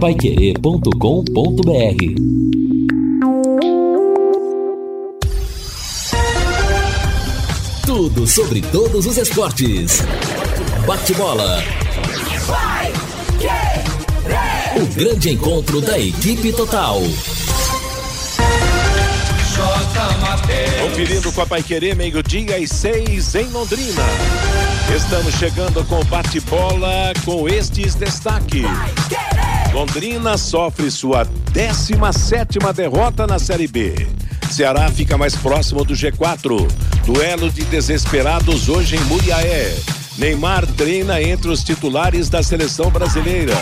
paiquerê.com.br Tudo sobre todos os esportes. Bate-bola. O grande encontro da equipe total. Conferindo com a Pai Querer, meio-dia e seis em Londrina. Estamos chegando com o bate-bola com estes destaques. Londrina sofre sua 17 derrota na Série B. Ceará fica mais próximo do G4. Duelo de desesperados hoje em Muriaé. Neymar treina entre os titulares da seleção brasileira.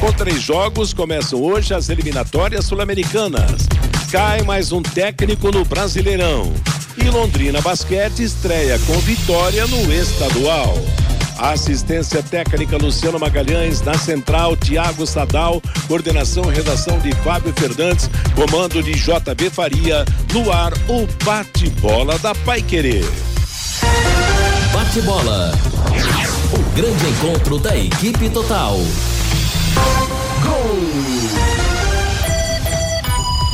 Com três jogos, começam hoje as eliminatórias sul-americanas. Cai mais um técnico no Brasileirão. E Londrina Basquete estreia com vitória no estadual. Assistência técnica Luciano Magalhães, na central Tiago Sadal, coordenação e redação de Fábio Fernandes, comando de JB Faria, no ar o bate-bola da Pai Querer. Bate-bola. O grande encontro da equipe total. Gol!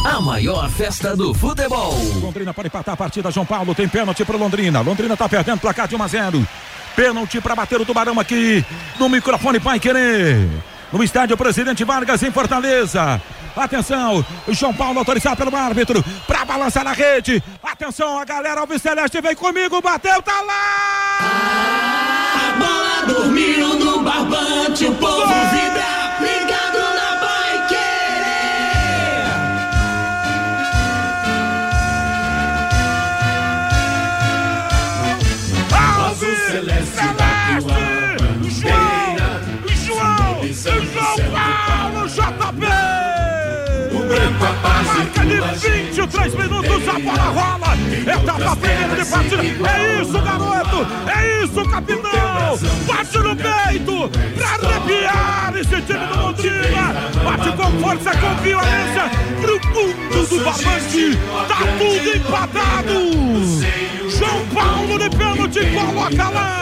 A maior festa do futebol. Londrina pode empatar a partida. João Paulo tem pênalti para Londrina. Londrina está perdendo placar de 1 a 0. Pênalti para bater o Tubarão aqui no microfone Pai Querer. No estádio Presidente Vargas em Fortaleza. Atenção, João Paulo autorizado pelo árbitro para balançar na rede. Atenção, a galera Alves Celeste vem comigo, bateu, tá lá! A bola dormiu no barbante, o povo vibra, Marca de 23 minutos, a bola rola. Etapa primeira de partida. É isso, garoto. É isso, capitão. Bate no peito pra arrepiar esse time do Londrina. Bate com força, com violência pro fundo do barbante. Tá tudo empatado. João Paulo de pênalti coloca lá.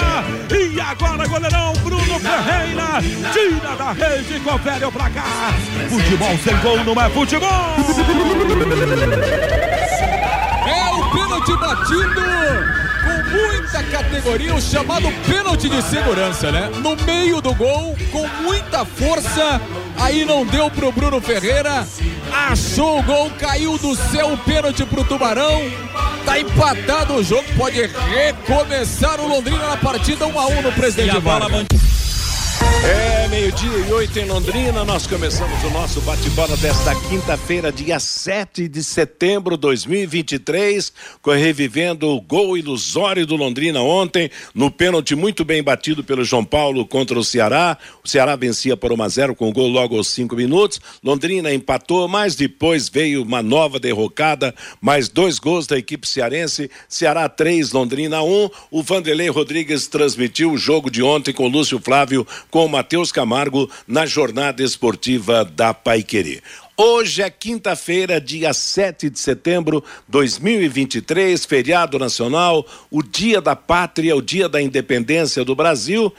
E agora, goleirão Bruno Ferreira tira da rede e confere o placar. Futebol sem gol não é futebol. É o pênalti batido com muita categoria, o chamado pênalti de segurança, né? No meio do gol, com muita força. Aí não deu pro Bruno Ferreira. Achou o gol, caiu do céu o pênalti pro Tubarão. Tá empatado o jogo, pode recomeçar o Londrina na partida 1 a 1 no presidente Vargas. É meio-dia e oito em Londrina. Nós começamos o nosso bate-bola desta quinta-feira, dia 7 de setembro de 2023, revivendo o gol ilusório do Londrina ontem, no pênalti muito bem batido pelo João Paulo contra o Ceará. O Ceará vencia por 1 a 0 com o gol logo aos cinco minutos. Londrina empatou, mas depois veio uma nova derrocada, mais dois gols da equipe cearense. Ceará 3, Londrina 1. O Vanderlei Rodrigues transmitiu o jogo de ontem com o Lúcio Flávio com o Matheus Camargo na jornada esportiva da Paiquerê. Hoje é quinta-feira, dia 7 de setembro de 2023, feriado nacional, o Dia da Pátria, o Dia da Independência do Brasil.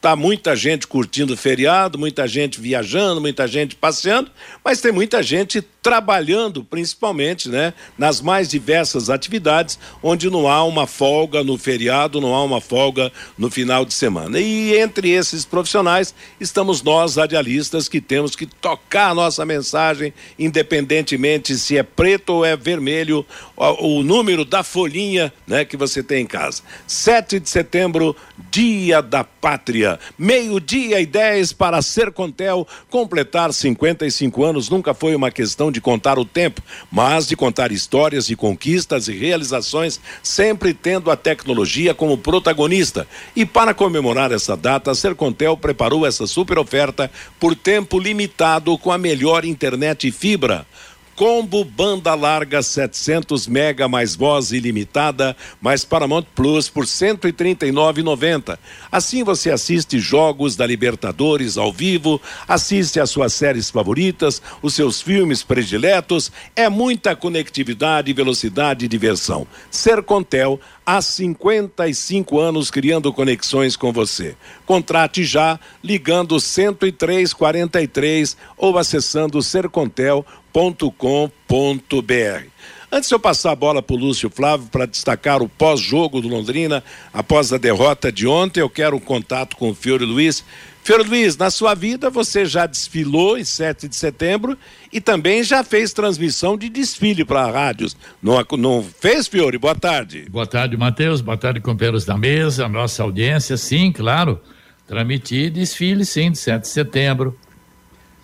Tá muita gente curtindo o feriado, muita gente viajando, muita gente passeando, mas tem muita gente trabalhando, principalmente, né, nas mais diversas atividades, onde não há uma folga no feriado, não há uma folga no final de semana. E entre esses profissionais estamos nós, radialistas, que temos que tocar a nossa mensagem, independentemente se é preto ou é vermelho, o, o número da folhinha, né, que você tem em casa. 7 de setembro, Dia da Pátria. Meio-dia e 10 para Sercontel completar 55 anos nunca foi uma questão de contar o tempo, mas de contar histórias de conquistas e realizações, sempre tendo a tecnologia como protagonista. E para comemorar essa data, a Sercontel preparou essa super oferta por tempo limitado com a melhor internet e fibra Combo banda larga 700 mega mais voz ilimitada mais Paramount Plus por 139,90. Assim você assiste jogos da Libertadores ao vivo, assiste às suas séries favoritas, os seus filmes prediletos, é muita conectividade, velocidade e diversão. Sercontel há 55 anos criando conexões com você. Contrate já ligando 10343 ou acessando sercontel.com londrina.com.br. Antes de eu passar a bola para o Lúcio Flávio para destacar o pós-jogo do Londrina, após a derrota de ontem, eu quero um contato com o Fiore Luiz. Fiore Luiz, na sua vida você já desfilou em 7 de setembro e também já fez transmissão de desfile para rádios. Não, não fez, Fiore? Boa tarde. Boa tarde, Matheus. Boa tarde, companheiros da mesa, nossa audiência. Sim, claro. Transmiti desfile, sim, de 7 de setembro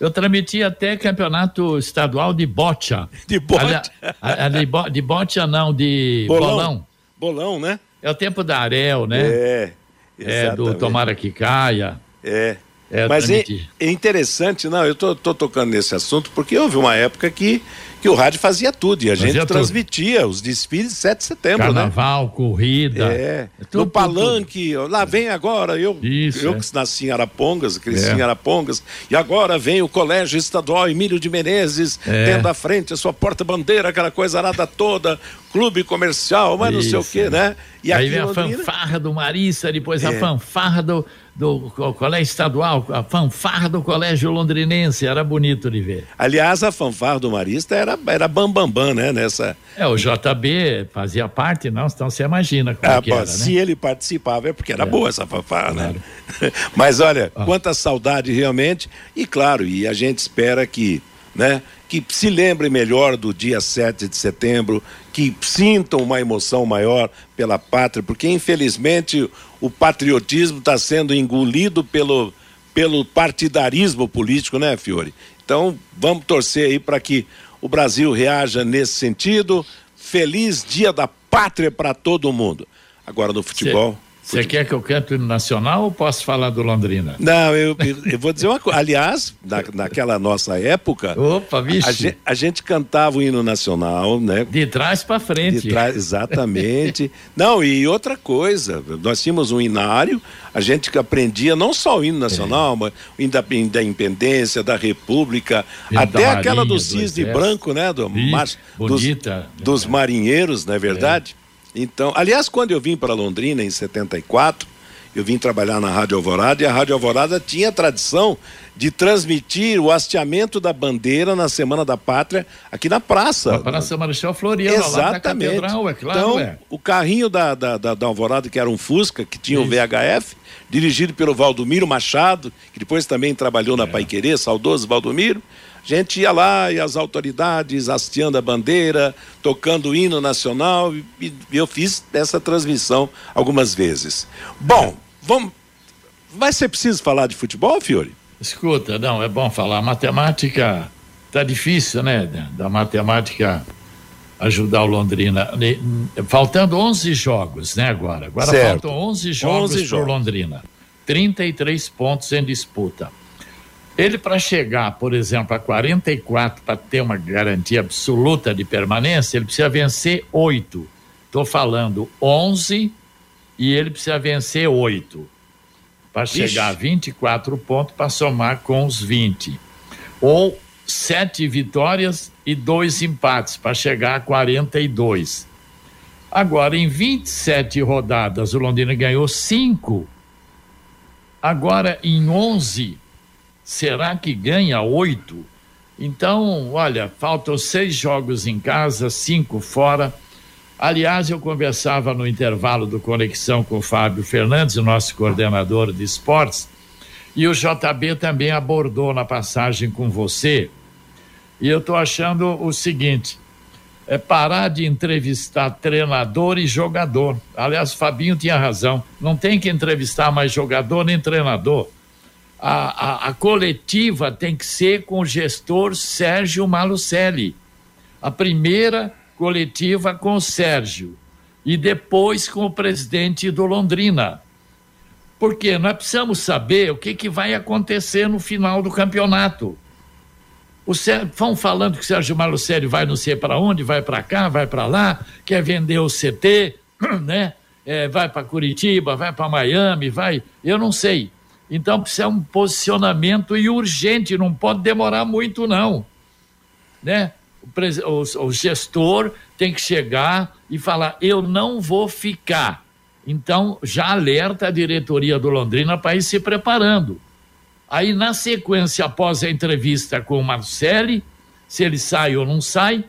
eu transmiti até campeonato estadual de bocha. De bocha? A, a, de, bo, de bocha não, de bolão. bolão. Bolão, né? É o tempo da Arel, né? É. Exatamente. É, do Tomara que caia. É. é Mas é, é, interessante, não, eu tô, tô tocando nesse assunto porque houve uma época que que o rádio fazia tudo e a fazia gente tudo. transmitia os desfiles de 7 de setembro, Carnaval, né? Carnaval, corrida. É. é tudo, no palanque, tudo. lá vem agora, eu, Isso, eu é. que nasci em Arapongas, cresci é. em Arapongas, e agora vem o Colégio Estadual Emílio de Menezes, tendo à frente a sua porta-bandeira, aquela coisa arada toda, clube comercial, mas Isso, não sei o quê, né? E Aí vem a Londrina... fanfarra do Marista, depois a fanfarra do, do colégio estadual, a fanfarra do colégio londrinense, era bonito de ver. Aliás, a fanfarra do Marista era, era bambambam, bam, bam, né? Nessa... É, o JB fazia parte, não? Então você imagina como ah, que era, Se né? ele participava é porque era é. boa essa fanfarra, né? claro. né? Mas olha, ah. quanta saudade realmente, e claro, e a gente espera que, né? Que se lembre melhor do dia 7 de setembro, que sintam uma emoção maior pela pátria, porque infelizmente o patriotismo está sendo engolido pelo, pelo partidarismo político, né, Fiore? Então, vamos torcer aí para que o Brasil reaja nesse sentido. Feliz Dia da Pátria para todo mundo. Agora no futebol. Você quer que eu cante o hino nacional ou posso falar do Londrina? Não, eu, eu vou dizer uma coisa. Aliás, na, naquela nossa época. Opa. A gente, a gente, cantava o hino nacional, né? De trás para frente. De trás, exatamente. não, e outra coisa, nós tínhamos um inário, a gente aprendia não só o hino nacional, é. mas o hino da, da independência, da república, hino até da aquela marinha, do cisne branco, né? Do, Ih, mar, bonita. Dos, dos marinheiros, não é verdade? É. Então, aliás, quando eu vim para Londrina em 74, eu vim trabalhar na Rádio Alvorada e a Rádio Alvorada tinha a tradição de transmitir o hasteamento da bandeira na Semana da Pátria aqui na praça. Na Praça Marechal Floriano, Exatamente. lá Catedral, é claro. Então, é. o carrinho da, da, da, da, Alvorada, que era um Fusca, que tinha Isso. o VHF, dirigido pelo Valdomiro Machado, que depois também trabalhou na é. Paiquerê, saudoso Valdomiro, a gente ia lá e as autoridades hasteando a bandeira, tocando o hino nacional, e, eu fiz essa transmissão algumas vezes. Bom, vamos. Vai ser preciso falar de futebol, Fiore? Escuta, não, é bom falar. Matemática tá difícil, né? Da matemática ajudar o Londrina. Faltando 11 jogos, né, agora? Agora certo. faltam 11 jogos para Londrina. 33 pontos em disputa. Ele, para chegar, por exemplo, a 44, para ter uma garantia absoluta de permanência, ele precisa vencer oito. Estou falando 11 e ele precisa vencer oito. Para chegar a 24 pontos, para somar com os 20. Ou sete vitórias e dois empates, para chegar a 42. Agora, em 27 rodadas, o Londrina ganhou cinco. Agora, em 11 Será que ganha oito? Então, olha, faltam seis jogos em casa, cinco fora. Aliás, eu conversava no intervalo do Conexão com o Fábio Fernandes, nosso coordenador de esportes, e o JB também abordou na passagem com você. E eu estou achando o seguinte: é parar de entrevistar treinador e jogador. Aliás, Fabinho tinha razão. Não tem que entrevistar mais jogador nem treinador a, a, a coletiva tem que ser com o gestor Sérgio Malucelli. A primeira coletiva com o Sérgio e depois com o presidente do Londrina. Porque nós precisamos saber o que, que vai acontecer no final do campeonato. O vão falando que o Sérgio Malucelli vai não sei para onde, vai para cá, vai para lá, quer vender o CT, né? É, vai para Curitiba, vai para Miami, vai. Eu não sei. Então precisa um posicionamento e urgente, não pode demorar muito, não. Né? O, o, o gestor tem que chegar e falar: eu não vou ficar. Então já alerta a diretoria do Londrina para ir se preparando. Aí, na sequência, após a entrevista com o Marcelli, se ele sai ou não sai,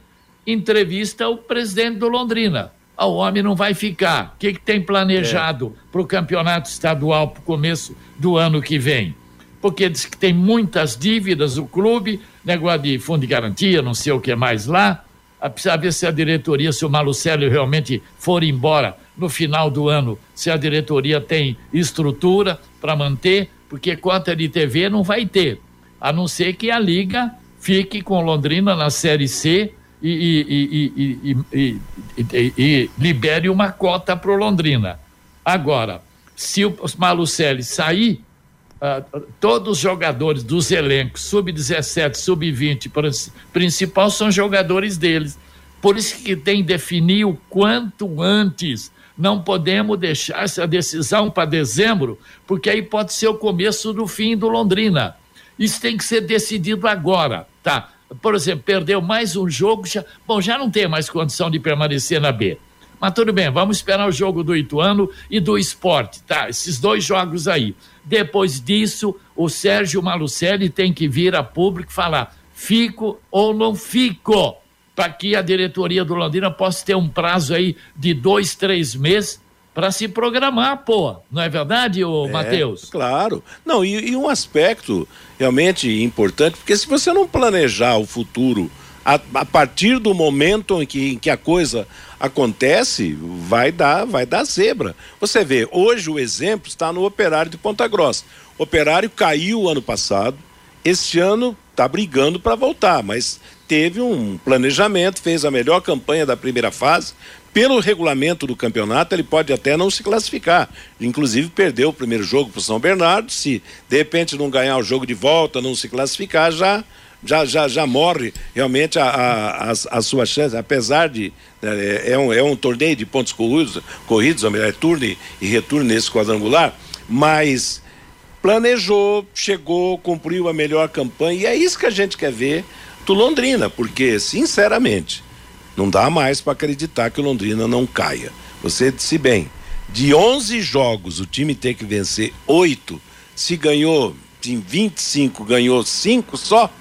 entrevista o presidente do Londrina. Ah, o homem não vai ficar. O que, que tem planejado é. para o campeonato estadual para o começo do ano que vem? Porque diz que tem muitas dívidas o clube, negócio de fundo de garantia, não sei o que mais lá. Ah, precisa ver se a diretoria, se o Malucelli realmente for embora no final do ano, se a diretoria tem estrutura para manter porque cota de TV não vai ter, a não ser que a Liga fique com Londrina na Série C e, e, e, e libere uma cota para Londrina. Agora, se o Malucelli sair, uh, todos os jogadores dos elencos, sub-17, sub-20, principal, são jogadores deles. Por isso que tem que definir o quanto antes não podemos deixar essa decisão para dezembro, porque aí pode ser o começo do fim do Londrina. Isso tem que ser decidido agora, tá? Por exemplo, perdeu mais um jogo, já, bom, já não tem mais condição de permanecer na B. Mas tudo bem, vamos esperar o jogo do Ituano e do esporte, tá? Esses dois jogos aí. Depois disso, o Sérgio Malucelli tem que vir a público falar: fico ou não fico para que a diretoria do Londrina possa ter um prazo aí de dois, três meses para se programar, pô. Não é verdade, ô é, Matheus? Claro. Não, e, e, um aspecto realmente importante, porque se você não planejar o futuro a, a partir do momento em que, em que a coisa acontece, vai dar, vai dar zebra. Você vê, hoje o exemplo está no Operário de Ponta Grossa. O Operário caiu ano passado, este ano está brigando para voltar, mas teve um planejamento, fez a melhor campanha da primeira fase. Pelo regulamento do campeonato, ele pode até não se classificar. Inclusive, perdeu o primeiro jogo para o São Bernardo. Se de repente não ganhar o jogo de volta, não se classificar, já já, já, já morre realmente a, a, a, a sua chance, apesar de. É, é, um, é um torneio de pontos corridos, corridos ou melhor, é turno e retorno nesse quadrangular, mas planejou, chegou, cumpriu a melhor campanha, e é isso que a gente quer ver do Londrina, porque, sinceramente, não dá mais para acreditar que o Londrina não caia. Você disse bem, de 11 jogos o time tem que vencer 8, se ganhou em 25, ganhou 5 só,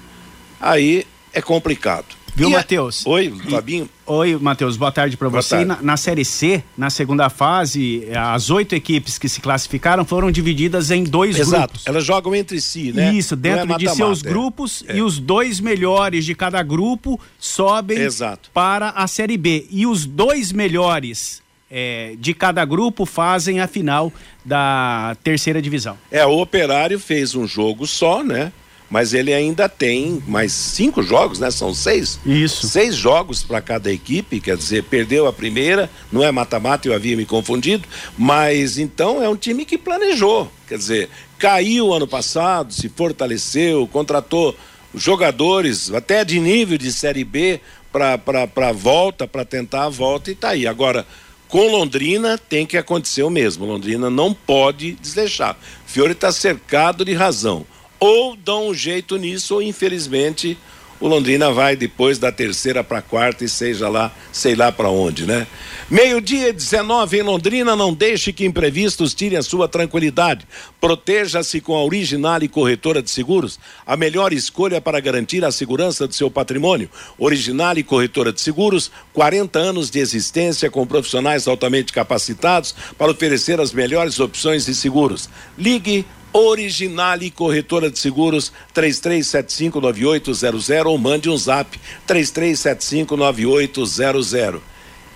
aí é complicado. Viu, Matheus? Oi, Fabinho. Oi, Matheus, boa tarde para você. Na, na, Série C, na segunda fase, as oito equipes que se classificaram foram divididas em dois Exato. grupos. Elas jogam entre si, né? Isso, dentro é de seus é. grupos é. e os dois melhores de cada grupo sobem Exato. para a Série B. E os dois melhores é, de cada grupo fazem a final da terceira divisão. É, o Operário fez um jogo só, né? Mas ele ainda tem mais cinco jogos, né? São seis? Isso. Seis jogos para cada equipe, quer dizer, perdeu a primeira, não é mata-mata, eu havia me confundido, mas então é um time que planejou, quer dizer, caiu ano passado, se fortaleceu, contratou jogadores até de nível de Série B para a volta, para tentar a volta e tá aí. Agora, com Londrina tem que acontecer o mesmo. Londrina não pode desleixar. Fiore está cercado de razão ou dão um jeito nisso, ou infelizmente o Londrina vai depois da terceira para quarta e seja lá, sei lá para onde, né? Meio-dia 19 em Londrina, não deixe que imprevistos tirem a sua tranquilidade. Proteja-se com a Original e Corretora de Seguros, a melhor escolha para garantir a segurança do seu patrimônio. Original e Corretora de Seguros, 40 anos de existência com profissionais altamente capacitados para oferecer as melhores opções de seguros. Ligue Originale Corretora de Seguros 33759800 ou mande um zap 33759800.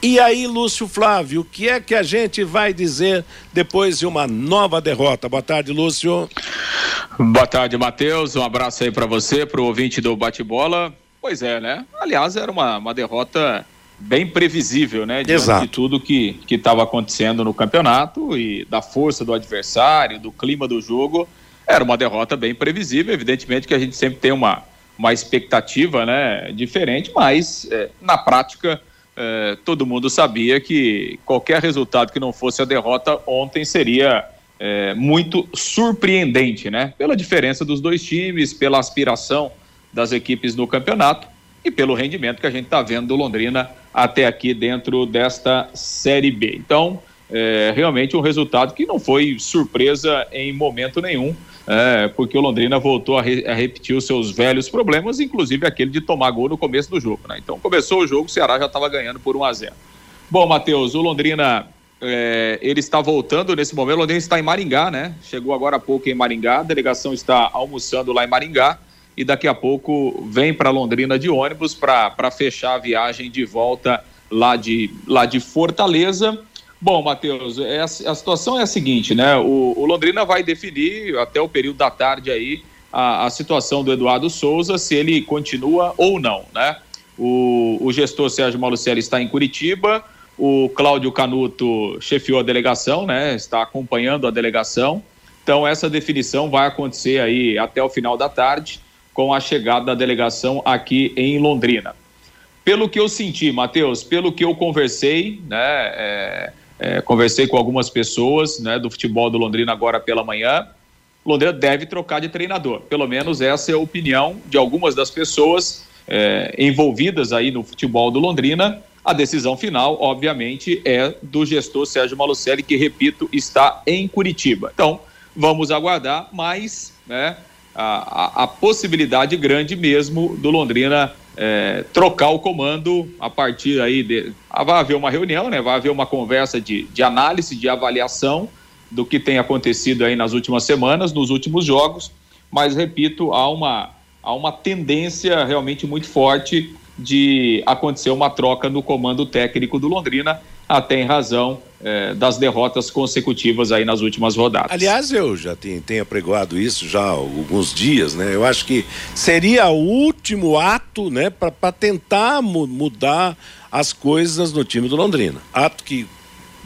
E aí, Lúcio Flávio, o que é que a gente vai dizer depois de uma nova derrota? Boa tarde, Lúcio. Boa tarde, Matheus. Um abraço aí para você, para o ouvinte do Bate-Bola. Pois é, né? Aliás, era uma, uma derrota bem previsível, né? Diante Exato. de tudo que estava acontecendo no campeonato e da força do adversário, do clima do jogo. Era uma derrota bem previsível. Evidentemente que a gente sempre tem uma, uma expectativa né, diferente, mas é, na prática é, todo mundo sabia que qualquer resultado que não fosse a derrota ontem seria é, muito surpreendente, né? Pela diferença dos dois times, pela aspiração das equipes no campeonato e pelo rendimento que a gente está vendo do Londrina até aqui dentro desta Série B. Então, é, realmente um resultado que não foi surpresa em momento nenhum, é, porque o Londrina voltou a, re, a, repetir os seus velhos problemas, inclusive aquele de tomar gol no começo do jogo. Né? Então começou o jogo, o Ceará já estava ganhando por 1 a 0 Bom, Matheus, o Londrina é, ele está voltando nesse momento. O Londrina está em Maringá, né? Chegou agora há pouco em Maringá. A delegação está almoçando lá em Maringá e daqui a pouco vem para Londrina de ônibus para fechar a viagem de volta lá de, lá de Fortaleza. Bom, Matheus, é a, situação é a seguinte, né? O, o, Londrina vai definir até o período da tarde aí a, a, situação do Eduardo Souza, se ele continua ou não, né? O, o gestor Sérgio Malucelli está em Curitiba, o Cláudio Canuto chefiou a delegação, né? Está acompanhando a delegação. Então, essa definição vai acontecer aí até o final da tarde, com a chegada da delegação aqui em Londrina. Pelo que eu senti, Matheus, pelo que eu conversei, né? É, é, conversei com algumas pessoas né, do futebol do Londrina agora pela manhã. Londrina deve trocar de treinador. Pelo menos essa é a opinião de algumas das pessoas é, envolvidas aí no futebol do Londrina. A decisão final, obviamente, é do gestor Sérgio Malucelli, que, repito, está em Curitiba. Então, vamos aguardar, mas né, a, a, a possibilidade grande mesmo do Londrina é, trocar o comando a partir aí de. Ah, vai haver uma reunião, né? Vai haver uma conversa de, de análise, de avaliação do que tem acontecido aí nas últimas semanas, nos últimos jogos, mas repito, há uma, há uma tendência realmente muito forte de acontecer uma troca no comando técnico do Londrina, até em razão é, das derrotas consecutivas aí nas últimas rodadas. Aliás, eu já tenho, tenho apregoado isso já há alguns dias, né? Eu acho que seria o último ato, né, para tentar mu mudar as coisas no time do Londrina. Ato que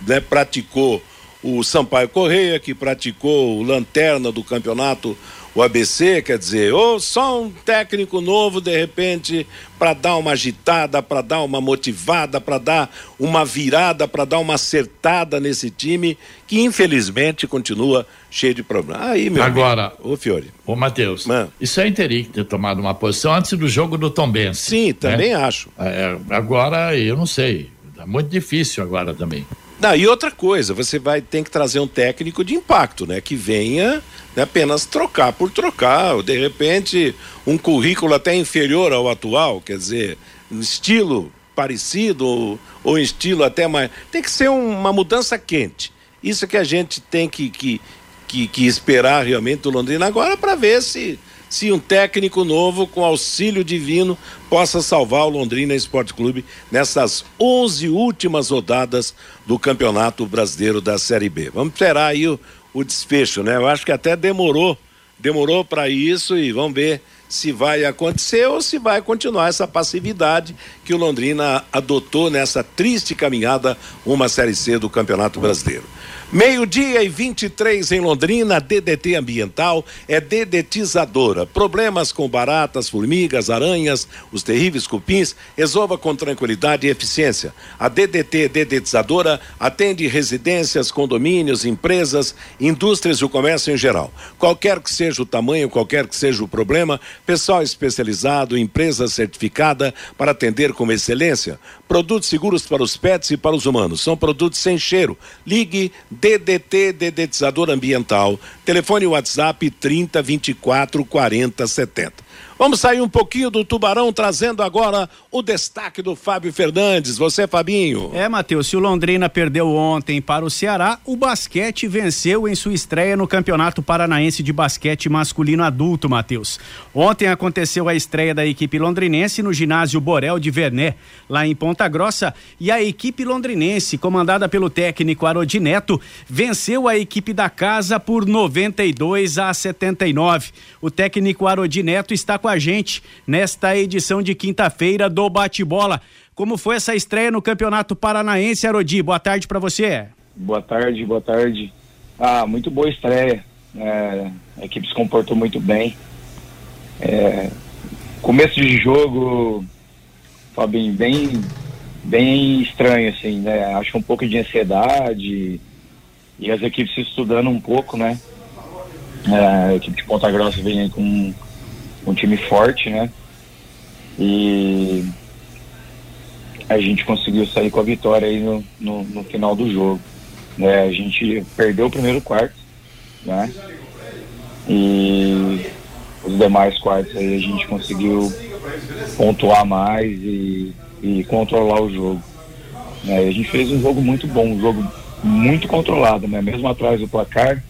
né, praticou o Sampaio Correia, que praticou o Lanterna do campeonato o ABC, quer dizer, ou só um técnico novo de repente para dar uma agitada, para dar uma motivada, para dar uma virada, para dar uma acertada nesse time que infelizmente continua cheio de problemas. Aí, meu Agora, amigo, ô Fiore. Ô Matheus, isso aí teria que ter tomado uma posição antes do jogo do Tombense. Sim, né? também né? acho. É, agora, eu não sei, é muito difícil agora também. Não, e outra coisa, você vai ter que trazer um técnico de impacto, né? Que venha né, apenas trocar por trocar, ou de repente um currículo até inferior ao atual, quer dizer, um estilo parecido ou, ou estilo até mais. Tem que ser um, uma mudança quente. Isso que a gente tem que, que, que, que esperar realmente do Londrina agora para ver se se um técnico novo com auxílio divino possa salvar o Londrina Esporte Clube nessas 11 últimas rodadas do Campeonato Brasileiro da Série B. Vamos esperar aí o, o desfecho, né? Eu acho que até demorou, demorou para isso e vamos ver se vai acontecer ou se vai continuar essa passividade que o Londrina adotou nessa triste caminhada uma Série C do Campeonato Brasileiro. Meio-dia e 23 em Londrina, DDT Ambiental é dedetizadora. Problemas com baratas, formigas, aranhas, os terríveis cupins, resolva com tranquilidade e eficiência. A DDT Dedetizadora atende residências, condomínios, empresas, indústrias e o comércio em geral. Qualquer que seja o tamanho, qualquer que seja o problema, pessoal especializado, empresa certificada para atender com excelência. Produtos seguros para os pets e para os humanos. São produtos sem cheiro. Ligue DDT Dedetizador Ambiental. Telefone WhatsApp 30 24 40 70. Vamos sair um pouquinho do Tubarão, trazendo agora o destaque do Fábio Fernandes. Você, Fabinho. É, Matheus, se o Londrina perdeu ontem para o Ceará, o basquete venceu em sua estreia no Campeonato Paranaense de Basquete Masculino Adulto, Matheus. Ontem aconteceu a estreia da equipe londrinense no ginásio Borel de Verné, lá em Ponta Grossa, e a equipe londrinense, comandada pelo técnico Arodineto, venceu a equipe da casa por 92 a 79. O técnico Arodineto está com a gente nesta edição de quinta-feira do Bate-Bola. Como foi essa estreia no Campeonato Paranaense, Arodi? Boa tarde para você. Boa tarde, boa tarde. Ah, muito boa estreia. É, a equipe se comportou muito bem. É, começo de jogo, Fabinho, bem, bem estranho, assim, né? Acho um pouco de ansiedade e as equipes se estudando um pouco, né? É, a equipe de Ponta Grossa vem aí com um time forte, né? E a gente conseguiu sair com a vitória aí no, no, no final do jogo. Né? A gente perdeu o primeiro quarto, né? E os demais quartos aí a gente conseguiu pontuar mais e, e controlar o jogo. Né? A gente fez um jogo muito bom, um jogo muito controlado, né? Mesmo atrás do placar,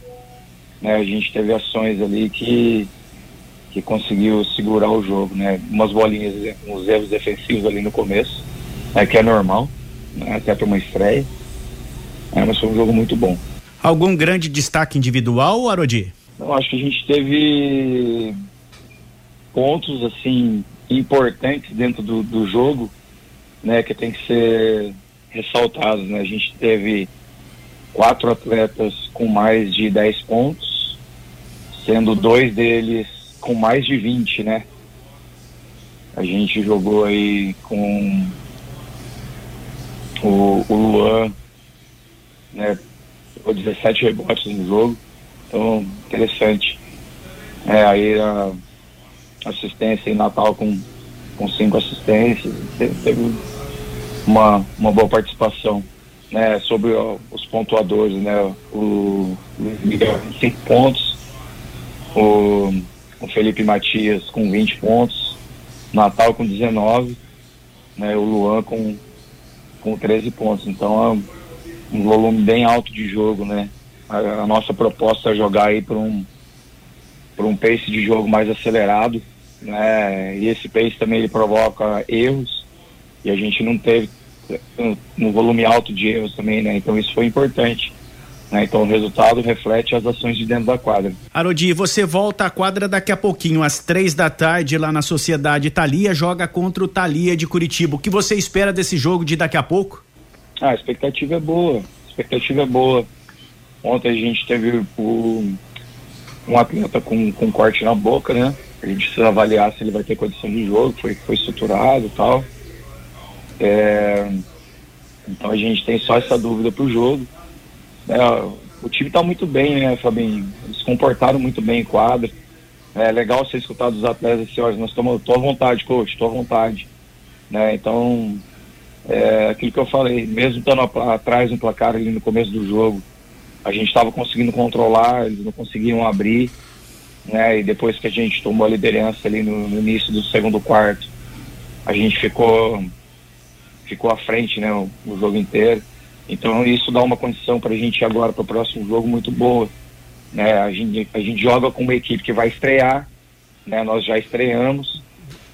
né? A gente teve ações ali que que conseguiu segurar o jogo, né? Umas bolinhas, uns erros defensivos ali no começo, né? que é normal, né? até para uma estreia. É, mas foi um jogo muito bom. Algum grande destaque individual, Arodi? Eu acho que a gente teve pontos assim importantes dentro do, do jogo, né, que tem que ser ressaltados, né? A gente teve quatro atletas com mais de 10 pontos, sendo dois deles com mais de 20, né? A gente jogou aí com o, o Luan, né? Ficou 17 rebotes no jogo, então interessante. É, aí a assistência em Natal com, com cinco assistências, teve, uma, uma boa participação. Né, sobre ó, os pontuadores, né, o Luiz Miguel com 5 pontos, o o Felipe Matias com 20 pontos, Natal com 19, né, o Luan com, com 13 pontos. Então é um volume bem alto de jogo, né? A, a nossa proposta é jogar aí para um, por um pace de jogo mais acelerado, né? E esse pace também ele provoca erros e a gente não teve um, um volume alto de erros também, né? Então isso foi importante né? Então o resultado reflete as ações de dentro da quadra. Arodi, você volta à quadra daqui a pouquinho, às três da tarde, lá na Sociedade Italia, joga contra o Thalia de Curitiba. O que você espera desse jogo de daqui a pouco? Ah, a expectativa é boa. A expectativa é boa. Ontem a gente teve o, um atleta com, com corte na boca, né? A gente precisa avaliar se ele vai ter condição de jogo, foi, foi estruturado e tal. É, então a gente tem só essa dúvida pro jogo. É, o time está muito bem, né, Fabinho? Eles comportaram muito bem em quadra. É legal você escutar dos atletas assim, olha, nós estamos, tô à vontade, coach, estou à vontade. Né? Então, é aquilo que eu falei, mesmo estando atrás no placar ali no começo do jogo, a gente estava conseguindo controlar, eles não conseguiam abrir, né? E depois que a gente tomou a liderança ali no, no início do segundo quarto, a gente ficou ficou à frente, né, o, o jogo inteiro. Então isso dá uma condição para a gente agora para o próximo jogo muito boa. Né? A, gente, a gente joga com uma equipe que vai estrear, né? nós já estreamos,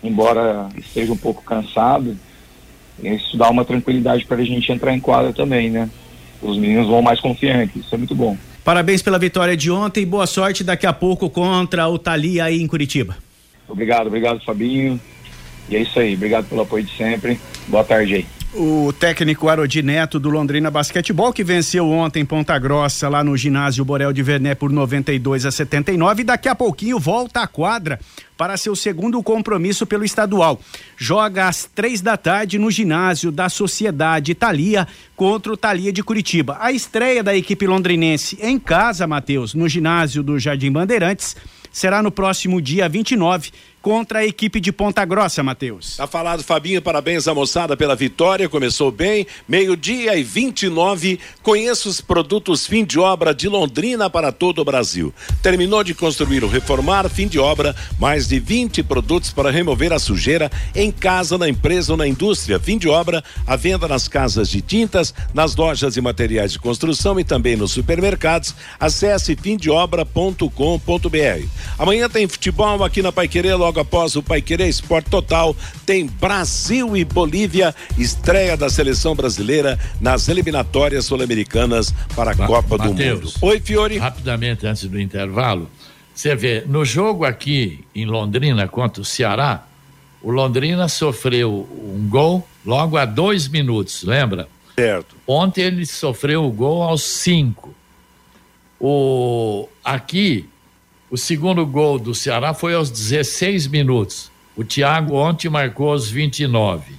embora esteja um pouco cansado, isso dá uma tranquilidade para a gente entrar em quadra também, né? Os meninos vão mais confiantes, isso é muito bom. Parabéns pela vitória de ontem, boa sorte daqui a pouco contra o Thalia aí em Curitiba. Obrigado, obrigado Fabinho. E é isso aí, obrigado pelo apoio de sempre. Boa tarde aí o técnico Arodi Neto do Londrina Basquetebol, que venceu ontem em Ponta Grossa, lá no ginásio Borel de Verné por 92 a 79, e daqui a pouquinho volta à quadra para seu segundo compromisso pelo estadual. Joga às três da tarde no ginásio da Sociedade Italia contra o Thalia de Curitiba. A estreia da equipe londrinense em casa, Matheus, no ginásio do Jardim Bandeirantes, será no próximo dia 29 contra a equipe de Ponta Grossa, Matheus. Tá falado, Fabinho, parabéns à moçada pela vitória, começou bem, meio-dia e 29, conheça os produtos fim de obra de Londrina para todo o Brasil. Terminou de construir ou reformar, fim de obra, mais de 20 produtos para remover a sujeira em casa, na empresa ou na indústria. Fim de obra, a venda nas casas de tintas, nas lojas e materiais de construção e também nos supermercados. Acesse fimdeobra.com.br. Amanhã tem futebol aqui na Paiquerê, logo após o Pai Querer Esporte Total, tem Brasil e Bolívia, estreia da seleção brasileira nas eliminatórias sul-americanas para a ba Copa Mateus, do Mundo. Oi, Fiore. Rapidamente, antes do intervalo, você vê, no jogo aqui em Londrina contra o Ceará, o Londrina sofreu um gol logo a dois minutos, lembra? Certo. Ontem ele sofreu o gol aos cinco. O aqui o segundo gol do Ceará foi aos 16 minutos. O Thiago ontem marcou aos 29.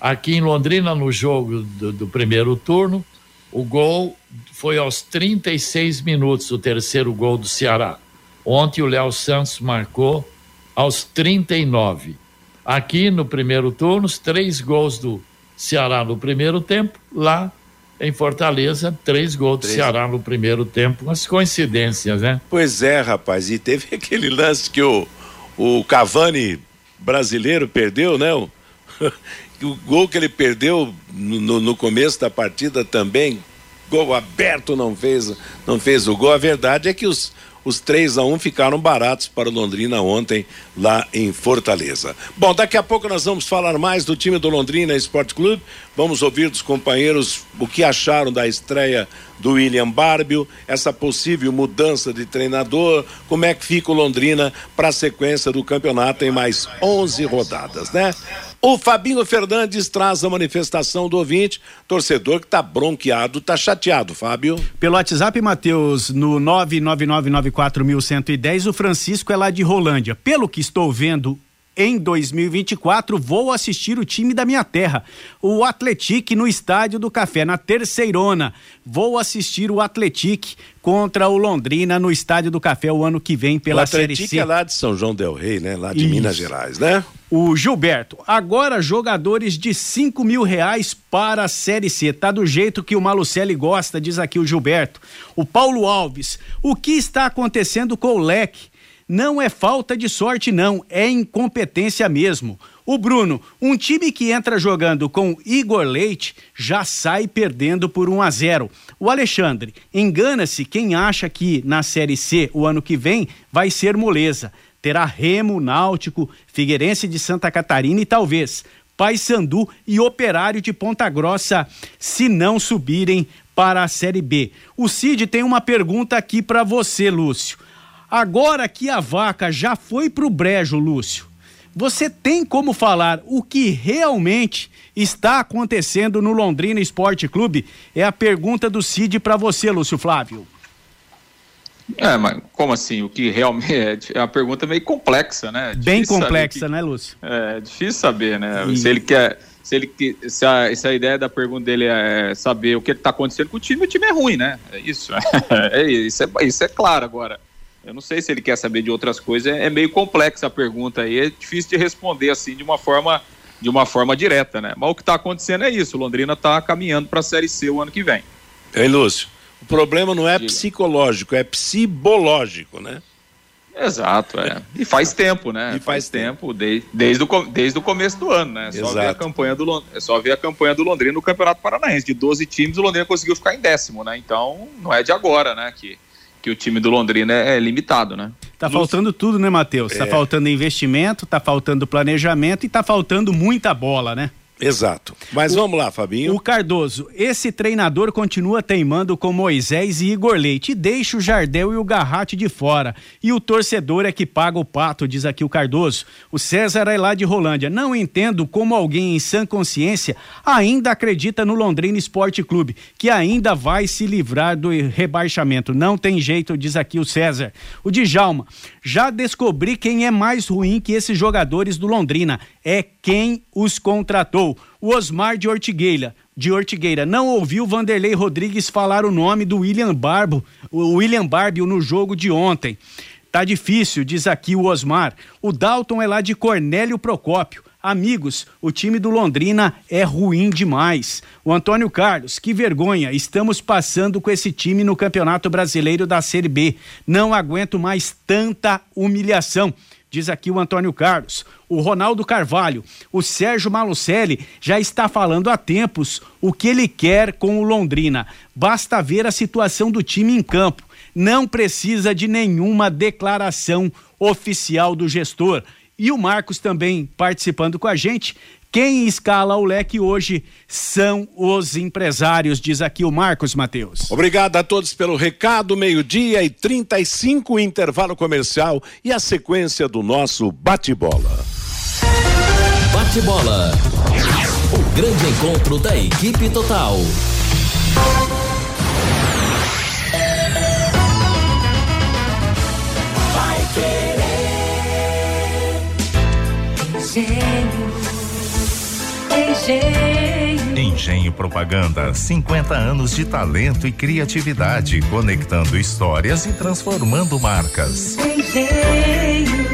Aqui em Londrina, no jogo do, do primeiro turno, o gol foi aos 36 minutos, o terceiro gol do Ceará. Ontem o Léo Santos marcou aos 39. Aqui no primeiro turno, os três gols do Ceará no primeiro tempo, lá em Fortaleza, três gols três. do Ceará no primeiro tempo. As coincidências, né? Pois é, rapaz. E teve aquele lance que o, o Cavani brasileiro perdeu, né? O, o gol que ele perdeu no, no começo da partida também, gol aberto não fez, não fez o gol. A verdade é que os, os 3 a 1 ficaram baratos para o Londrina ontem lá em Fortaleza. Bom, daqui a pouco nós vamos falar mais do time do Londrina Esporte Clube. Vamos ouvir dos companheiros o que acharam da estreia do William Barbio, essa possível mudança de treinador, como é que fica o Londrina para a sequência do campeonato em mais 11 rodadas, né? O Fabinho Fernandes traz a manifestação do ouvinte, torcedor que está bronqueado, está chateado, Fábio. Pelo WhatsApp, Matheus, no 99994110, o Francisco é lá de Rolândia. Pelo que estou vendo em 2024 vou assistir o time da minha terra, o Atletique no Estádio do Café, na Terceirona. Vou assistir o Atletique contra o Londrina no Estádio do Café o ano que vem pela o Série C. é lá de São João del Rei, né? Lá de Isso. Minas Gerais, né? O Gilberto, agora jogadores de cinco mil reais para a Série C. Tá do jeito que o Malucelli gosta, diz aqui o Gilberto. O Paulo Alves, o que está acontecendo com o leque? Não é falta de sorte, não, é incompetência mesmo. O Bruno, um time que entra jogando com Igor Leite já sai perdendo por 1 a 0. O Alexandre, engana-se quem acha que na Série C o ano que vem vai ser moleza. Terá Remo, Náutico, Figueirense de Santa Catarina e talvez Paysandu e Operário de Ponta Grossa, se não subirem para a Série B. O Cid tem uma pergunta aqui para você, Lúcio. Agora que a vaca já foi pro brejo, Lúcio, você tem como falar o que realmente está acontecendo no Londrina Esporte Clube? É a pergunta do Cid para você, Lúcio Flávio. É, mas como assim? O que realmente é, é uma pergunta meio complexa, né? Bem complexa, que, né, Lúcio? É difícil saber, né? E... Se ele quer, se ele se a, se a ideia da pergunta dele é saber o que está acontecendo com o time, o time é ruim, né? É isso. É, isso, é, isso é claro agora. Eu não sei se ele quer saber de outras coisas. É, meio complexa a pergunta aí. É difícil de responder assim de uma forma de uma forma direta, né? Mas o que está acontecendo é isso. O Londrina está caminhando para a Série C o ano que vem. Ei, Lúcio, o problema não é Diga. psicológico, é psibológico, né? Exato, é. E faz tempo, né? E faz, faz tempo, desde, desde, o, desde o começo do ano, né? É só ver a campanha do é só ver a campanha do Londrina no Campeonato Paranaense. De 12 times, o Londrina conseguiu ficar em décimo, né? Então, não é de agora, né? Que que o time do Londrina é, é limitado, né? Tá faltando tudo, né, Matheus? Tá é. Tá faltando investimento, tá faltando planejamento e tá faltando muita bola, né? Exato. Mas o, vamos lá, Fabinho. O Cardoso, esse treinador continua teimando com Moisés e Igor Leite deixa o Jardel e o Garrate de fora. E o torcedor é que paga o pato, diz aqui o Cardoso. O César é lá de Rolândia. Não entendo como alguém em sã consciência ainda acredita no Londrina Esporte Clube, que ainda vai se livrar do rebaixamento. Não tem jeito, diz aqui o César. O Djalma, já descobri quem é mais ruim que esses jogadores do Londrina. É quem os contratou. O Osmar de Ortigueira, de Ortigueira não ouviu Vanderlei Rodrigues falar o nome do William Barbo, o William Barbio no jogo de ontem. Tá difícil, diz aqui o Osmar. O Dalton é lá de Cornélio Procópio. Amigos, o time do Londrina é ruim demais. O Antônio Carlos, que vergonha, estamos passando com esse time no Campeonato Brasileiro da Série B. Não aguento mais tanta humilhação. Diz aqui o Antônio Carlos. O Ronaldo Carvalho, o Sérgio Malucelli já está falando há tempos o que ele quer com o Londrina. Basta ver a situação do time em campo. Não precisa de nenhuma declaração oficial do gestor. E o Marcos também participando com a gente. Quem escala o leque hoje são os empresários, diz aqui o Marcos Mateus. Obrigado a todos pelo recado, meio-dia e 35 intervalo comercial e a sequência do nosso bate-bola. Bate-bola. O grande encontro da equipe total. Engenho. Engenho. Engenho Propaganda, 50 anos de talento e criatividade, conectando histórias e transformando marcas. Engenho.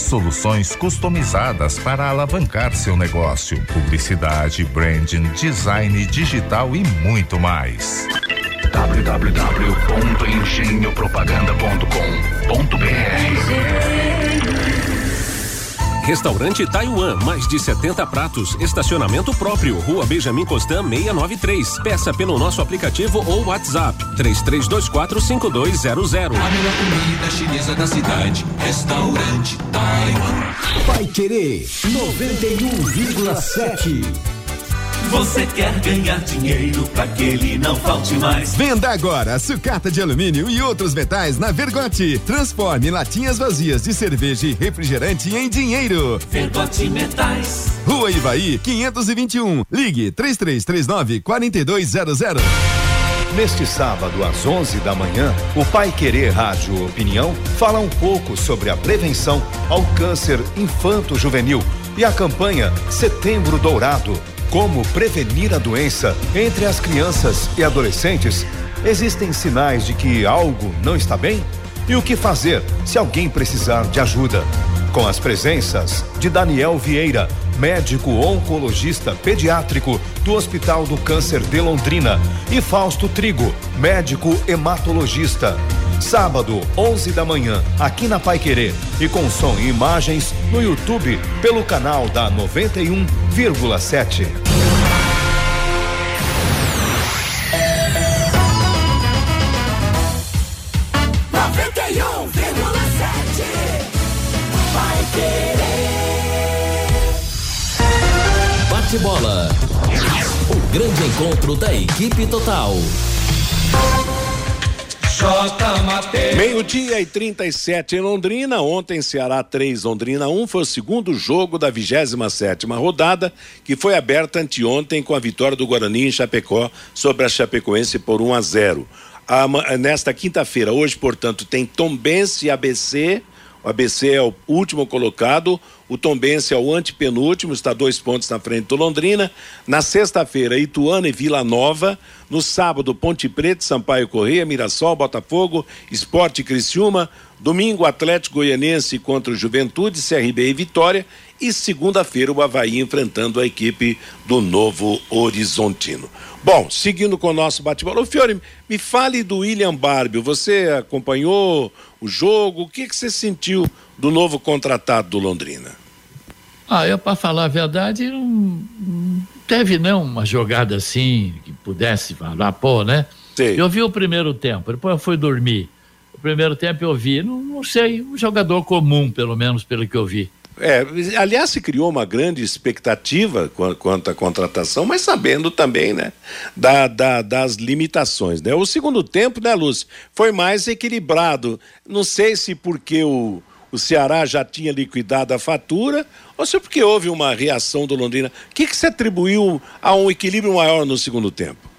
Soluções customizadas para alavancar seu negócio, publicidade, branding, design digital e muito mais. www.engenhopropaganda.com.br Restaurante Taiwan, mais de 70 pratos, estacionamento próprio, Rua Benjamin Constant 693. Peça pelo nosso aplicativo ou WhatsApp 33245200. A melhor comida chinesa da cidade, restaurante Taiwan. Vai Querer 91,7. Você quer ganhar dinheiro para que ele não falte mais? Venda agora sucata de alumínio e outros metais na Vergote. Transforme latinhas vazias de cerveja e refrigerante em dinheiro. Vergote Metais. Rua Ivaí, 521. Ligue 3339 4200. Neste sábado, às 11 da manhã, o Pai Querer Rádio Opinião fala um pouco sobre a prevenção ao câncer infanto-juvenil e a campanha Setembro Dourado. Como prevenir a doença entre as crianças e adolescentes? Existem sinais de que algo não está bem? E o que fazer se alguém precisar de ajuda? Com as presenças de Daniel Vieira, médico oncologista pediátrico do Hospital do Câncer de Londrina, e Fausto Trigo, médico hematologista. Sábado, 11 da manhã, aqui na Pai Querer e com som e imagens no YouTube pelo canal da 91,7. Bate bola. O grande encontro da equipe total. Meio-dia e 37 em Londrina. Ontem, Ceará 3, Londrina 1 foi o segundo jogo da 27 rodada, que foi aberta anteontem com a vitória do Guarani em Chapecó sobre a Chapecoense por 1 a 0. A, nesta quinta-feira, hoje, portanto, tem Tombense e ABC. O ABC é o último colocado, o Tombense é o antepenúltimo, está dois pontos na frente do Londrina. Na sexta-feira, Ituano e Vila Nova. No sábado, Ponte Preta, Sampaio Correia, Mirassol, Botafogo, Esporte Criciúma. Domingo, Atlético Goianense contra o Juventude, CRB e Vitória. E segunda-feira, o Havaí enfrentando a equipe do Novo Horizontino. Bom, seguindo com o nosso bate-bola. Ô Fiore, me fale do William Barbio. Você acompanhou o jogo? O que, que você sentiu do novo contratado do Londrina? Ah, eu, para falar a verdade, não, não teve não uma jogada assim que pudesse falar, pô, né? Sim. Eu vi o primeiro tempo, depois eu fui dormir. O primeiro tempo eu vi, não, não sei, um jogador comum, pelo menos pelo que eu vi. É, aliás, se criou uma grande expectativa quanto à contratação, mas sabendo também, né, da, da, das limitações, né? O segundo tempo, né, Lúcio, foi mais equilibrado. Não sei se porque o, o Ceará já tinha liquidado a fatura ou se porque houve uma reação do Londrina. O que, que se atribuiu a um equilíbrio maior no segundo tempo?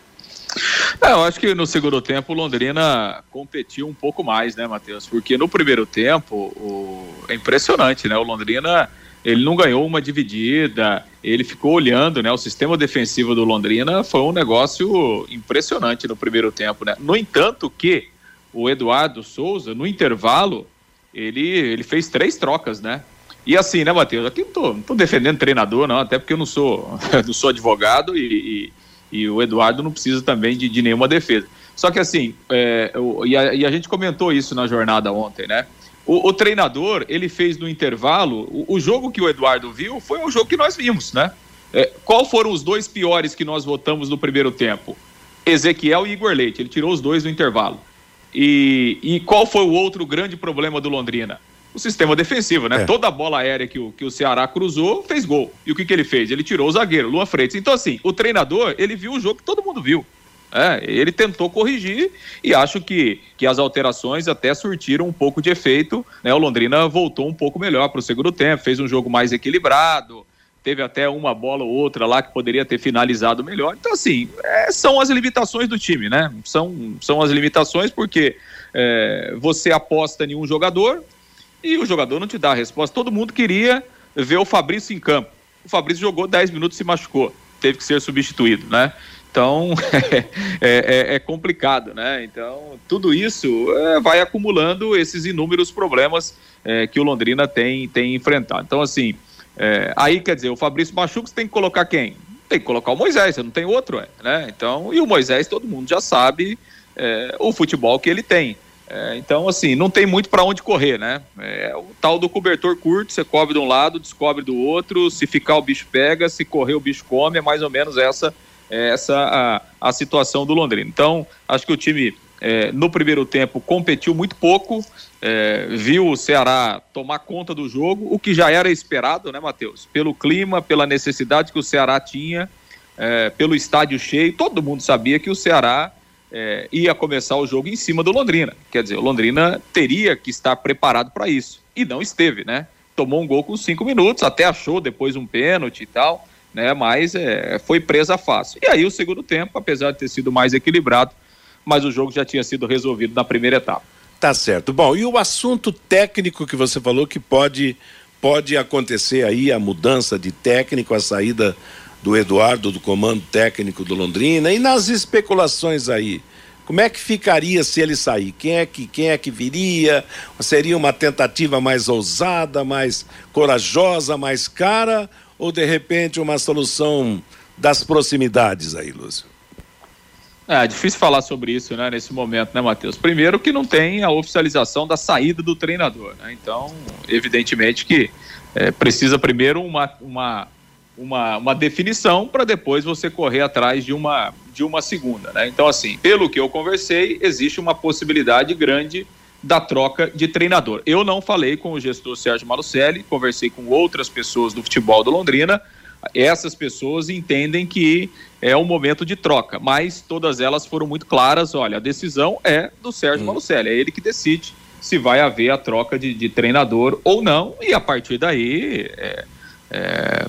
É, eu acho que no segundo tempo o Londrina competiu um pouco mais, né, Matheus? Porque no primeiro tempo o... é impressionante, né? O Londrina ele não ganhou uma dividida, ele ficou olhando, né? O sistema defensivo do Londrina foi um negócio impressionante no primeiro tempo, né? No entanto, que o Eduardo Souza, no intervalo, ele, ele fez três trocas, né? E assim, né, Matheus? Aqui não tô, não tô defendendo treinador, não, até porque eu não sou, não sou advogado e, e e o Eduardo não precisa também de, de nenhuma defesa. Só que assim, é, o, e, a, e, a, gente comentou isso na jornada ontem, né? O, o treinador, ele fez no intervalo, o, o, jogo que o Eduardo viu foi o jogo que nós vimos, né? É, qual foram os dois piores que nós votamos no primeiro tempo? Ezequiel e Igor Leite, ele tirou os dois no intervalo. E, e qual foi o outro grande problema do Londrina? O sistema defensivo, né? É. Toda bola aérea que o, que o Ceará cruzou fez gol. E o que, que ele fez? Ele tirou o zagueiro, Luan Freitas. Então, assim, o treinador, ele viu o jogo que todo mundo viu. É, ele tentou corrigir e acho que, que as alterações até surtiram um pouco de efeito. Né? O Londrina voltou um pouco melhor para o segundo tempo, fez um jogo mais equilibrado, teve até uma bola ou outra lá que poderia ter finalizado melhor. Então, assim, é, são as limitações do time, né? São, são as limitações porque é, você aposta em um jogador, e o jogador não te dá a resposta. Todo mundo queria ver o Fabrício em campo. O Fabrício jogou 10 minutos e se machucou, teve que ser substituído, né? Então é, é, é, complicado, né? Então tudo isso é, vai acumulando esses inúmeros problemas é, que o Londrina tem, tem enfrentado. Então, assim, é, aí quer dizer, o Fabrício machuca, você tem que colocar quem? Tem que colocar o Moisés, você não tem outro, é, né? Então, e o Moisés, todo mundo já sabe o futebol que ele tem. Então, assim, não tem muito para onde correr, né? É o tal do cobertor curto, você cobre de um lado, descobre do outro, se ficar o bicho pega, se correr o bicho come, é mais ou menos essa é essa a, a situação do Londrina. Então, acho que o time é, no primeiro tempo competiu muito pouco, é, viu o Ceará tomar conta do jogo, o que já era esperado, né, Matheus? Pelo clima, pela necessidade que o Ceará tinha, é, pelo estádio cheio, todo mundo sabia que o Ceará é, ia começar o jogo em cima do Londrina. Quer dizer, o Londrina teria que estar preparado para isso. E não esteve, né? Tomou um gol com cinco minutos, até achou depois um pênalti e tal né? Mas é, foi presa fácil. E aí o segundo tempo, apesar de ter sido mais equilibrado, mas o jogo já tinha sido resolvido na primeira etapa. Tá certo. Bom, e o assunto técnico que você falou que pode pode acontecer aí a mudança de técnico, a saída do Eduardo do comando técnico do Londrina e nas especulações aí. Como é que ficaria se ele sair? Quem é que quem é que viria? Seria uma tentativa mais ousada, mais corajosa, mais cara ou de repente uma solução das proximidades aí, Lúcio? É difícil falar sobre isso, né, nesse momento, né, Matheus? Primeiro que não tem a oficialização da saída do treinador, né? Então, evidentemente que é, precisa primeiro uma, uma, uma, uma definição para depois você correr atrás de uma, de uma segunda, né? Então, assim, pelo que eu conversei, existe uma possibilidade grande da troca de treinador. Eu não falei com o gestor Sérgio Malucelli, conversei com outras pessoas do futebol do Londrina. Essas pessoas entendem que é um momento de troca, mas todas elas foram muito claras. Olha, a decisão é do Sérgio hum. Malucelli, é ele que decide se vai haver a troca de, de treinador ou não, e a partir daí é, é,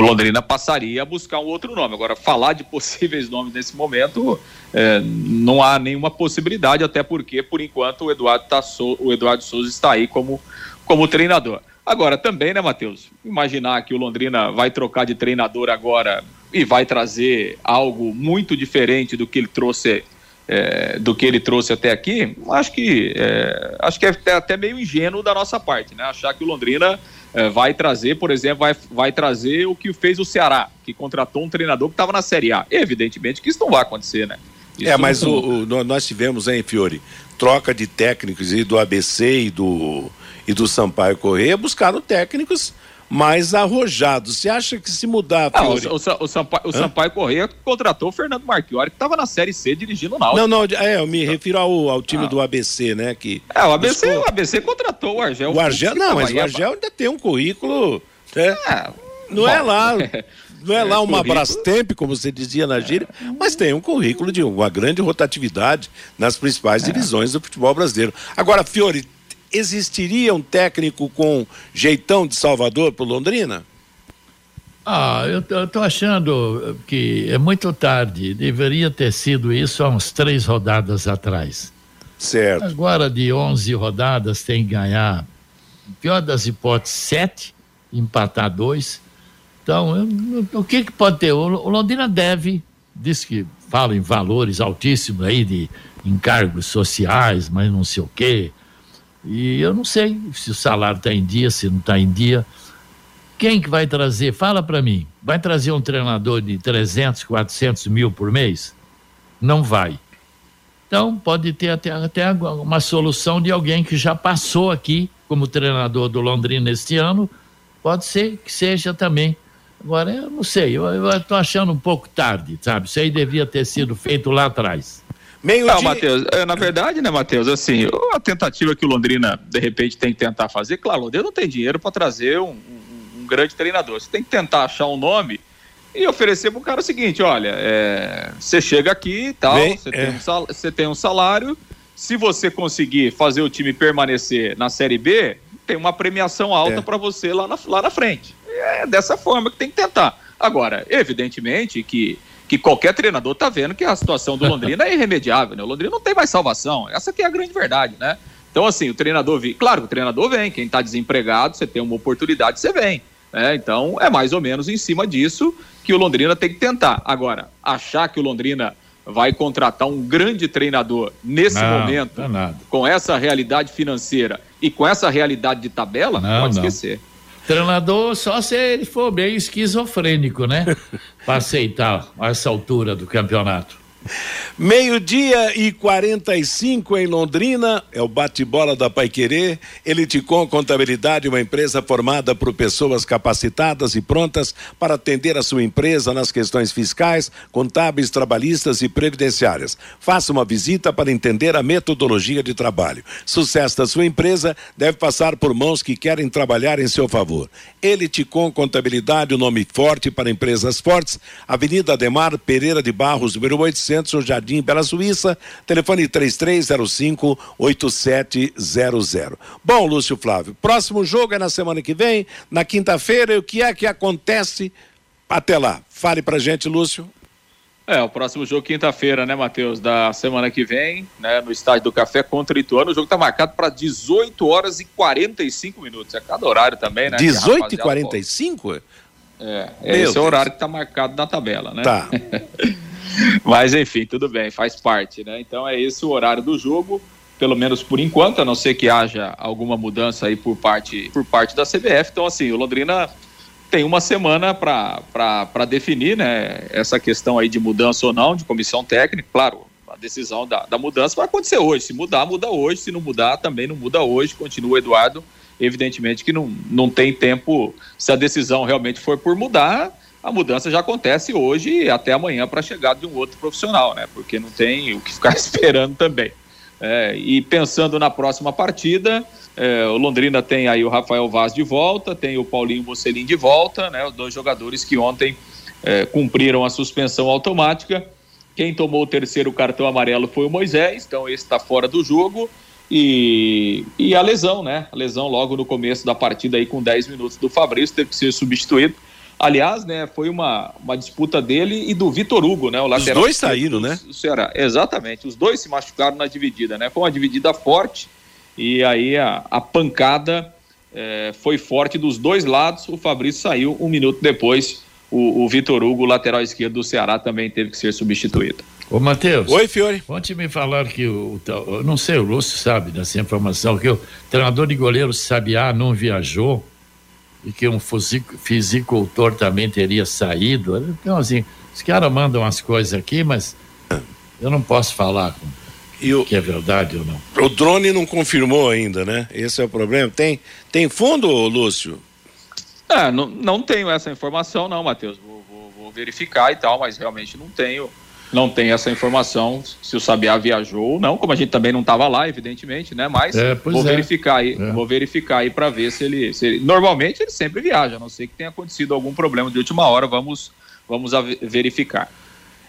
Londrina passaria a buscar um outro nome. Agora, falar de possíveis nomes nesse momento, é, não há nenhuma possibilidade, até porque, por enquanto, o Eduardo, tá o Eduardo Souza está aí como, como treinador. Agora, também, né, Matheus? Imaginar que o Londrina vai trocar de treinador agora e vai trazer algo muito diferente do que ele trouxe. É, do que ele trouxe até aqui, acho que é, acho que é até meio ingênuo da nossa parte, né? Achar que o Londrina é, vai trazer, por exemplo, vai, vai trazer o que fez o Ceará, que contratou um treinador que estava na Série A. Evidentemente que isso não vai acontecer, né? Isso é, mas não... o, o, nós tivemos, hein, Fiore, troca de técnicos e do ABC e do, e do Sampaio Correia buscaram técnicos mais arrojado. Você acha que se mudar. Ah, o, o, o, Sampaio, o Sampaio Correia contratou o Fernando Marchiori, que estava na Série C dirigindo o Náutico. Não, não, é, eu me refiro ao, ao time ah. do ABC, né? Que é, o ABC, buscou... o ABC contratou o Argel. O Argel, não, mas o Argel ainda tem um currículo. Né? É, não bom, é lá. Não é, é lá uma Brastemp, como você dizia na gíria, mas tem um currículo de uma grande rotatividade nas principais é. divisões do futebol brasileiro. Agora, Fiore, existiria um técnico com jeitão de Salvador para Londrina? Ah, eu estou achando que é muito tarde. Deveria ter sido isso há uns três rodadas atrás. Certo. Agora, de 11 rodadas, tem que ganhar, pior das hipóteses, sete, empatar dois. Então, eu, o que, que pode ter? O Londrina deve, diz que fala em valores altíssimos aí de encargos sociais, mas não sei o quê. E eu não sei se o salário está em dia, se não está em dia. Quem que vai trazer? Fala para mim. Vai trazer um treinador de 300, 400 mil por mês? Não vai. Então, pode ter até, até uma solução de alguém que já passou aqui como treinador do Londrina este ano. Pode ser que seja também. Agora, eu não sei, eu estou achando um pouco tarde, sabe? Isso aí devia ter sido feito lá atrás. Meio não, Matheus, é, na verdade, né, Matheus, assim, a tentativa que o Londrina, de repente, tem que tentar fazer, claro, o Londrina não tem dinheiro para trazer um, um, um, grande treinador. Você tem que tentar achar um nome e oferecer pro cara o seguinte, olha, é, você chega aqui e tal, você, é. tem um sal, você tem um salário, se você conseguir fazer o time permanecer na Série B, tem uma premiação alta é. para você lá na, lá na frente. É dessa forma que tem que tentar. Agora, evidentemente que que qualquer treinador tá vendo que a situação do Londrina é irremediável, né? O Londrina não tem mais salvação. Essa aqui é a grande verdade, né? Então, assim, o treinador vem. Claro o treinador vem. Quem está desempregado, você tem uma oportunidade, você vem. Né? Então, é mais ou menos em cima disso que o Londrina tem que tentar. Agora, achar que o Londrina vai contratar um grande treinador nesse não, momento, não com essa realidade financeira e com essa realidade de tabela, não, pode esquecer. Treinador só se ele for bem esquizofrênico, né? Para aceitar essa altura do campeonato. Meio-dia e 45 em Londrina, é o bate-bola da Paiquerê. Eliticom Contabilidade, uma empresa formada por pessoas capacitadas e prontas para atender a sua empresa nas questões fiscais, contábeis, trabalhistas e previdenciárias. Faça uma visita para entender a metodologia de trabalho. Sucesso da sua empresa deve passar por mãos que querem trabalhar em seu favor. Eliticom Contabilidade, o um nome forte para empresas fortes. Avenida Ademar Pereira de Barros, número 800, no Jardim Bela Suíça. Telefone 3305 8700. Bom, Lúcio Flávio, próximo jogo é na semana que vem, na quinta-feira. E o que é que acontece até lá? Fale pra gente, Lúcio. É, o próximo jogo quinta-feira, né, Matheus, da semana que vem, né, no estádio do Café contra Ituano. O jogo está marcado para 18 horas e 45 minutos. É cada horário também, né? 18 e 45? É, esse Deus. é o horário que está marcado na tabela, né? Tá. Mas enfim, tudo bem, faz parte, né? Então é esse o horário do jogo, pelo menos por enquanto, a não ser que haja alguma mudança aí por parte, por parte da CBF. Então, assim, o Londrina tem uma semana para definir né, essa questão aí de mudança ou não, de comissão técnica. Claro, a decisão da, da mudança vai acontecer hoje. Se mudar, muda hoje. Se não mudar, também não muda hoje. Continua o Eduardo. Evidentemente que não, não tem tempo, se a decisão realmente for por mudar, a mudança já acontece hoje e até amanhã para a chegada de um outro profissional, né? Porque não tem o que ficar esperando também. É, e pensando na próxima partida, é, o Londrina tem aí o Rafael Vaz de volta, tem o Paulinho Mocelin de volta, né? Os dois jogadores que ontem é, cumpriram a suspensão automática. Quem tomou o terceiro cartão amarelo foi o Moisés, então esse está fora do jogo. E, e a lesão, né? A lesão logo no começo da partida aí com 10 minutos do Fabrício teve que ser substituído. Aliás, né, foi uma, uma disputa dele e do Vitor Hugo, né? O lateral. Os dois saíram, né? O Ceará. Exatamente. Os dois se machucaram na dividida, né? Foi uma dividida forte e aí a, a pancada é, foi forte dos dois lados. O Fabrício saiu um minuto depois. O, o Vitor Hugo, lateral esquerdo do Ceará, também teve que ser substituído. Ô, Matheus. Oi, Fiore. Ontem me falaram que o, o, não sei, o Lúcio sabe dessa informação, que o treinador de goleiro Sabiá não viajou e que um fisicultor também teria saído. Então, assim, os caras mandam as coisas aqui, mas eu não posso falar e o, que é verdade ou não. O drone não confirmou ainda, né? Esse é o problema. Tem, tem fundo, Lúcio? É, não, não tenho essa informação, não, Matheus. Vou, vou, vou, verificar e tal, mas realmente não tenho. Não tenho essa informação se o Sabiá viajou ou não, como a gente também não estava lá, evidentemente, né? Mas é, vou é. verificar aí, é. vou verificar aí para ver se ele, se ele, Normalmente ele sempre viaja, a não sei que tenha acontecido algum problema de última hora, vamos, vamos verificar.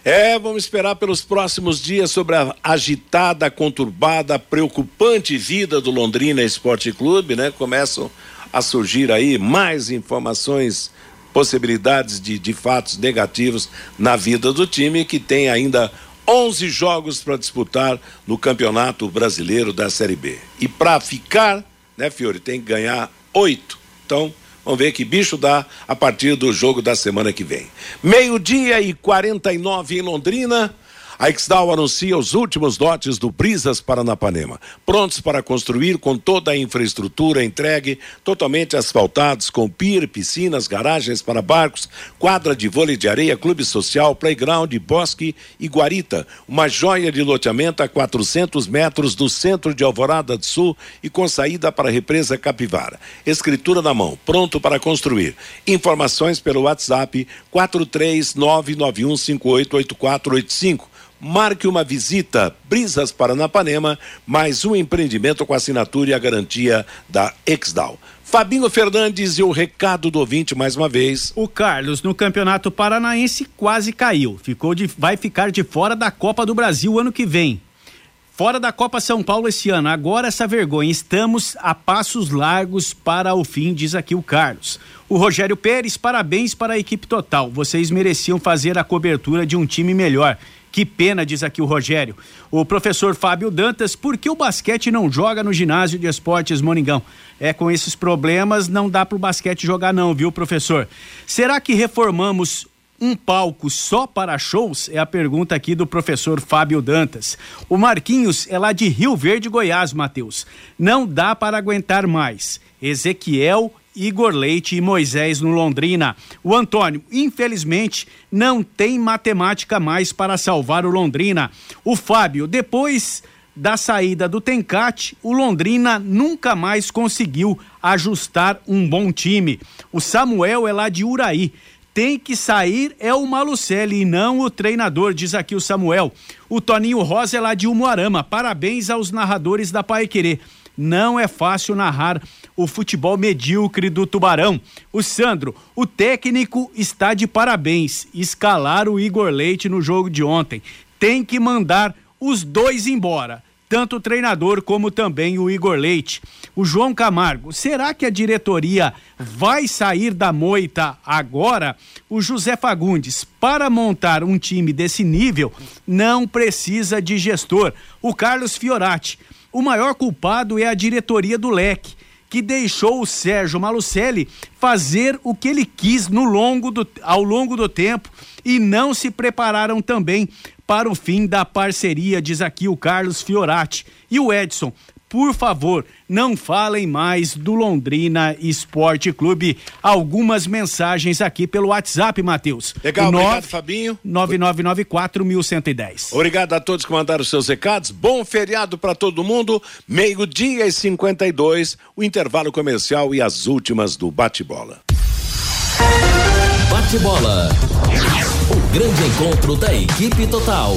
É, vamos esperar pelos próximos dias sobre a agitada, conturbada, preocupante vida do Londrina Esporte Clube, né? Começam a surgir aí mais informações, possibilidades de, de fatos negativos na vida do time que tem ainda 11 jogos para disputar no Campeonato Brasileiro da Série B. E para ficar, né, Fiore, tem que ganhar oito. Então, Vamos ver que bicho dá a partir do jogo da semana que vem. Meio-dia e 49 em Londrina. A Exdal anuncia os últimos lotes do Brisas Paranapanema, prontos para construir com toda a infraestrutura entregue, totalmente asfaltados, com pier, piscinas, garagens para barcos, quadra de vôlei de areia, clube social, playground, bosque e guarita. Uma joia de loteamento a 400 metros do centro de Alvorada do Sul e com saída para a represa Capivara. Escritura na mão, pronto para construir. Informações pelo WhatsApp 43991588485 Marque uma visita Brisas Paranapanema, mais um empreendimento com assinatura e a garantia da Exdal. Fabinho Fernandes e o recado do ouvinte mais uma vez. O Carlos no Campeonato Paranaense quase caiu. Ficou de, vai ficar de fora da Copa do Brasil ano que vem. Fora da Copa São Paulo esse ano. Agora essa vergonha. Estamos a passos largos para o fim, diz aqui o Carlos. O Rogério Pérez, parabéns para a equipe total. Vocês mereciam fazer a cobertura de um time melhor Que pena, diz aqui o Rogério. O professor Fábio Dantas, por que o basquete não joga no ginásio de esportes Moningão? É, com esses problemas não dá pro basquete jogar não, viu, professor? Será que reformamos um palco só para shows? É a pergunta aqui do professor Fábio Dantas. O Marquinhos é lá de Rio Verde, Goiás, Matheus. Não dá para aguentar mais. Ezequiel, Igor Leite e Moisés no Londrina. O Antônio, infelizmente, não tem matemática mais para salvar o Londrina. O Fábio, depois da saída do Tencate, o Londrina nunca mais conseguiu ajustar um bom time. O Samuel é lá de Uraí tem que sair é o Malucelli e não o treinador, diz aqui o Samuel. O Toninho Rosa é lá de Umuarama. Parabéns aos narradores da Pai. Não é fácil narrar o futebol medíocre do Tubarão. O Sandro, o técnico está de parabéns. Escalar o Igor Leite no jogo de ontem. Tem que mandar os dois embora tanto o treinador como também o Igor Leite. O João Camargo, será que a diretoria vai sair da moita agora? O José Fagundes, para montar um time desse nível, não precisa de gestor. O Carlos Fiorati, o maior culpado é a diretoria do Leque que deixou o Sérgio Malucelli fazer o que ele quis no longo do, ao longo do tempo e não se prepararam também para o fim da parceria, diz aqui o Carlos Fiorati. E o Edson, por favor, não falem mais do Londrina Esporte Clube. Algumas mensagens aqui pelo WhatsApp, Matheus. Legal, obrigado, Fabinho. 9994-1110. Obrigado a todos que mandaram seus recados. Bom feriado para todo mundo. Meio-dia e 52, o intervalo comercial e as últimas do bate-bola. Bate-bola. O grande encontro da equipe total.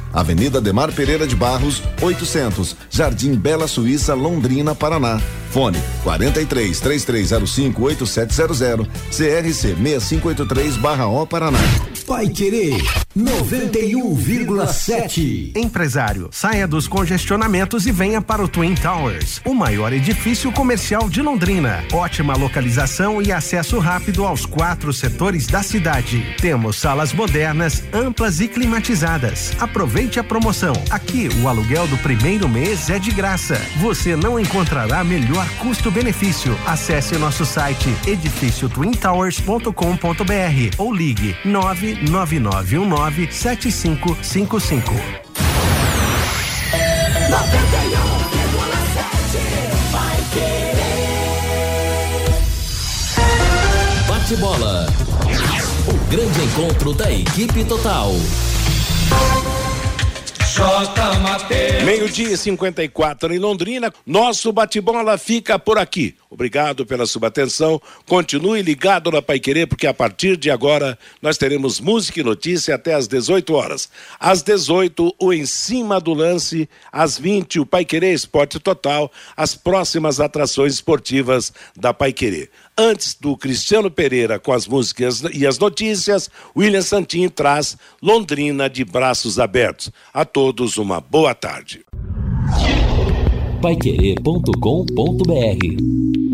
Avenida Demar Pereira de Barros, 800, Jardim Bela Suíça, Londrina, Paraná. Fone 43 3305 8700 CRC 6583/O Paraná. Vai querer 91,7. Empresário, saia dos congestionamentos e venha para o Twin Towers, o maior edifício comercial de Londrina. Ótima localização e acesso rápido aos quatro setores da cidade. Temos salas modernas, amplas e climatizadas. Aproveite a promoção. Aqui o aluguel do primeiro mês é de graça. Você não encontrará melhor custo-benefício. Acesse nosso site edifíciotwintowers.com.br ou ligue 99919 7555. Bate-bola. O grande encontro da equipe total. Meio-dia e 54 em Londrina. Nosso bate-bola fica por aqui. Obrigado pela sua atenção. Continue ligado na Pai Querer, porque a partir de agora nós teremos música e notícia até às 18 horas. Às 18, o Em Cima do Lance. Às 20, o Pai Querer Esporte Total. As próximas atrações esportivas da Pai Querer. Antes do Cristiano Pereira com as músicas e as notícias, William Santin traz Londrina de braços abertos. A todos uma boa tarde. Paiquerê.com.br